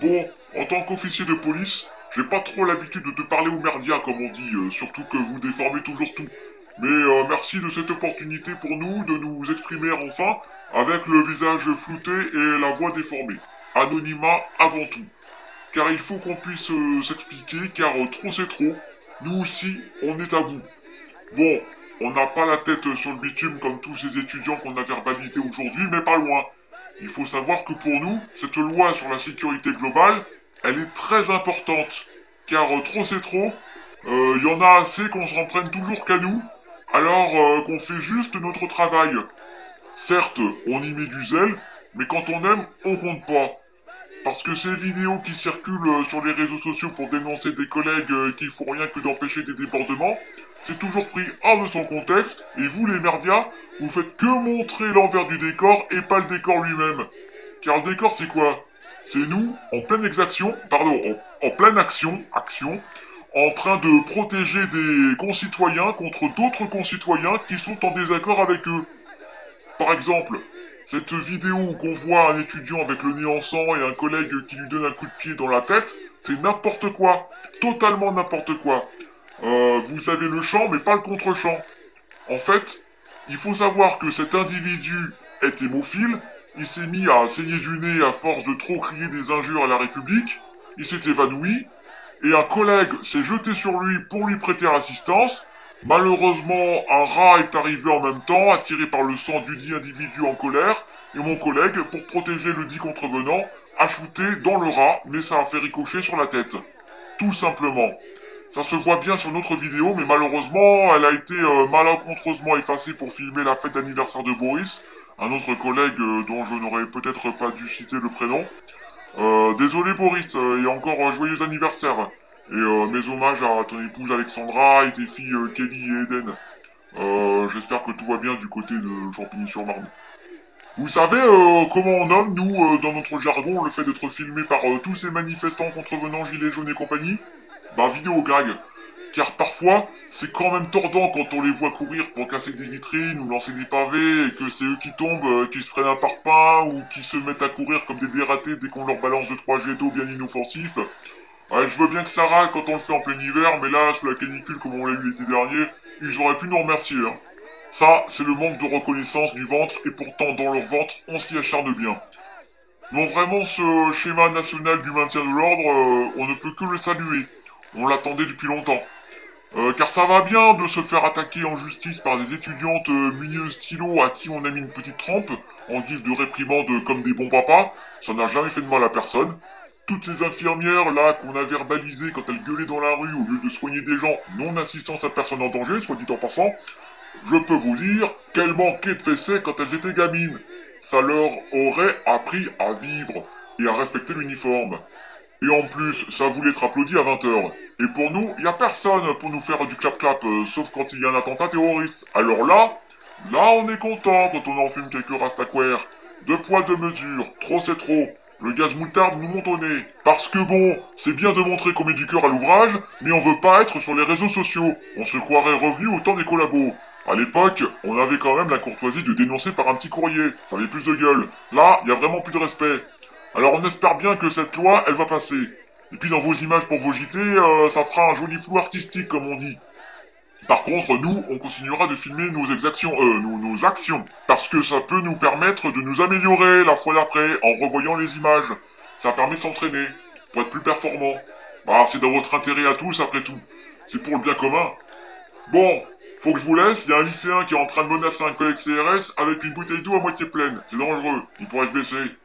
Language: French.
Bon, en tant qu'officier de police, j'ai pas trop l'habitude de parler au merdia, comme on dit, euh, surtout que vous déformez toujours tout. Mais euh, merci de cette opportunité pour nous de nous exprimer enfin avec le visage flouté et la voix déformée. Anonymat avant tout. Car il faut qu'on puisse euh, s'expliquer, car trop c'est trop. Nous aussi, on est à bout. Bon, on n'a pas la tête sur le bitume comme tous ces étudiants qu'on a verbalisés aujourd'hui, mais pas loin. Il faut savoir que pour nous, cette loi sur la sécurité globale, elle est très importante. Car euh, trop c'est trop, il y en a assez qu'on s'en prenne toujours qu'à nous, alors euh, qu'on fait juste notre travail. Certes, on y met du zèle, mais quand on aime, on compte pas. Parce que ces vidéos qui circulent euh, sur les réseaux sociaux pour dénoncer des collègues euh, qui font rien que d'empêcher des débordements, c'est toujours pris hors de son contexte, et vous les merdias, vous faites que montrer l'envers du décor et pas le décor lui-même. Car le décor c'est quoi? C'est nous, en pleine exaction, pardon, en, pleine action, action, en train de protéger des concitoyens contre d'autres concitoyens qui sont en désaccord avec eux. Par exemple, cette vidéo où qu'on voit un étudiant avec le nez en sang et un collègue qui lui donne un coup de pied dans la tête, c'est n'importe quoi. Totalement n'importe quoi. Euh, vous savez le chant, mais pas le contre-champ. En fait, il faut savoir que cet individu est hémophile, il s'est mis à saigner du nez à force de trop crier des injures à la République, il s'est évanoui, et un collègue s'est jeté sur lui pour lui prêter assistance. Malheureusement, un rat est arrivé en même temps, attiré par le sang du dit individu en colère, et mon collègue, pour protéger le dit contrevenant, a shooté dans le rat, mais ça a fait ricocher sur la tête. Tout simplement. Ça se voit bien sur notre vidéo, mais malheureusement, elle a été euh, malencontreusement effacée pour filmer la fête d'anniversaire de Boris, un autre collègue euh, dont je n'aurais peut-être pas dû citer le prénom. Euh, désolé Boris, et encore joyeux anniversaire. Et mes hommages à ton épouse Alexandra et tes filles Kelly et Eden. J'espère que tout va bien du côté de Champigny-sur-Marne. Vous savez comment on nomme, nous, dans notre jargon, le fait d'être filmé par tous ces manifestants contrevenants, gilets jaunes et compagnie? Bah vidéo gag. Car parfois, c'est quand même tordant quand on les voit courir pour casser des vitrines ou lancer des pavés et que c'est eux qui tombent, euh, qui se prennent un parpaing ou qui se mettent à courir comme des dératés dès qu'on leur balance de trois jets d'eau bien inoffensifs. Ouais, je veux bien que râle quand on le fait en plein hiver, mais là, sous la canicule comme on l'a eu l'été dernier, ils auraient pu nous remercier. Hein. Ça, c'est le manque de reconnaissance du ventre, et pourtant dans leur ventre, on s'y acharne bien. Non, vraiment, ce schéma national du maintien de l'ordre, euh, on ne peut que le saluer. On l'attendait depuis longtemps. Euh, car ça va bien de se faire attaquer en justice par des étudiantes euh, munies de stylo à qui on a mis une petite trempe, en guise de réprimande comme des bons papas. Ça n'a jamais fait de mal à personne. Toutes ces infirmières là qu'on a verbalisées quand elles gueulaient dans la rue au lieu de soigner des gens non assistance à personne en danger, soit dit en passant, je peux vous dire qu'elles manquaient de fessées quand elles étaient gamines. Ça leur aurait appris à vivre et à respecter l'uniforme. Et en plus, ça voulait être applaudi à 20h. Et pour nous, y a personne pour nous faire du clap-clap, euh, sauf quand il y a un attentat terroriste. Alors là, là on est content quand on en fume quelques rastaquaires. Deux poids, deux mesures, trop c'est trop. Le gaz moutarde nous monte au nez. Parce que bon, c'est bien de montrer qu'on met du cœur à l'ouvrage, mais on veut pas être sur les réseaux sociaux. On se croirait revenu au temps des collabos. À l'époque, on avait quand même la courtoisie de dénoncer par un petit courrier. Ça avait plus de gueule. Là, y a vraiment plus de respect. Alors on espère bien que cette loi, elle va passer. Et puis dans vos images pour vos JT, euh, ça fera un joli flou artistique, comme on dit. Par contre, nous, on continuera de filmer nos exactions, euh, nos, actions, parce que ça peut nous permettre de nous améliorer la fois d'après en revoyant les images. Ça permet de s'entraîner, pour être plus performant. Bah, c'est dans votre intérêt à tous, après tout. C'est pour le bien commun. Bon, faut que je vous laisse, il y a un lycéen qui est en train de menacer un collègue CRS avec une bouteille d'eau à moitié pleine. C'est dangereux, il pourrait se blesser.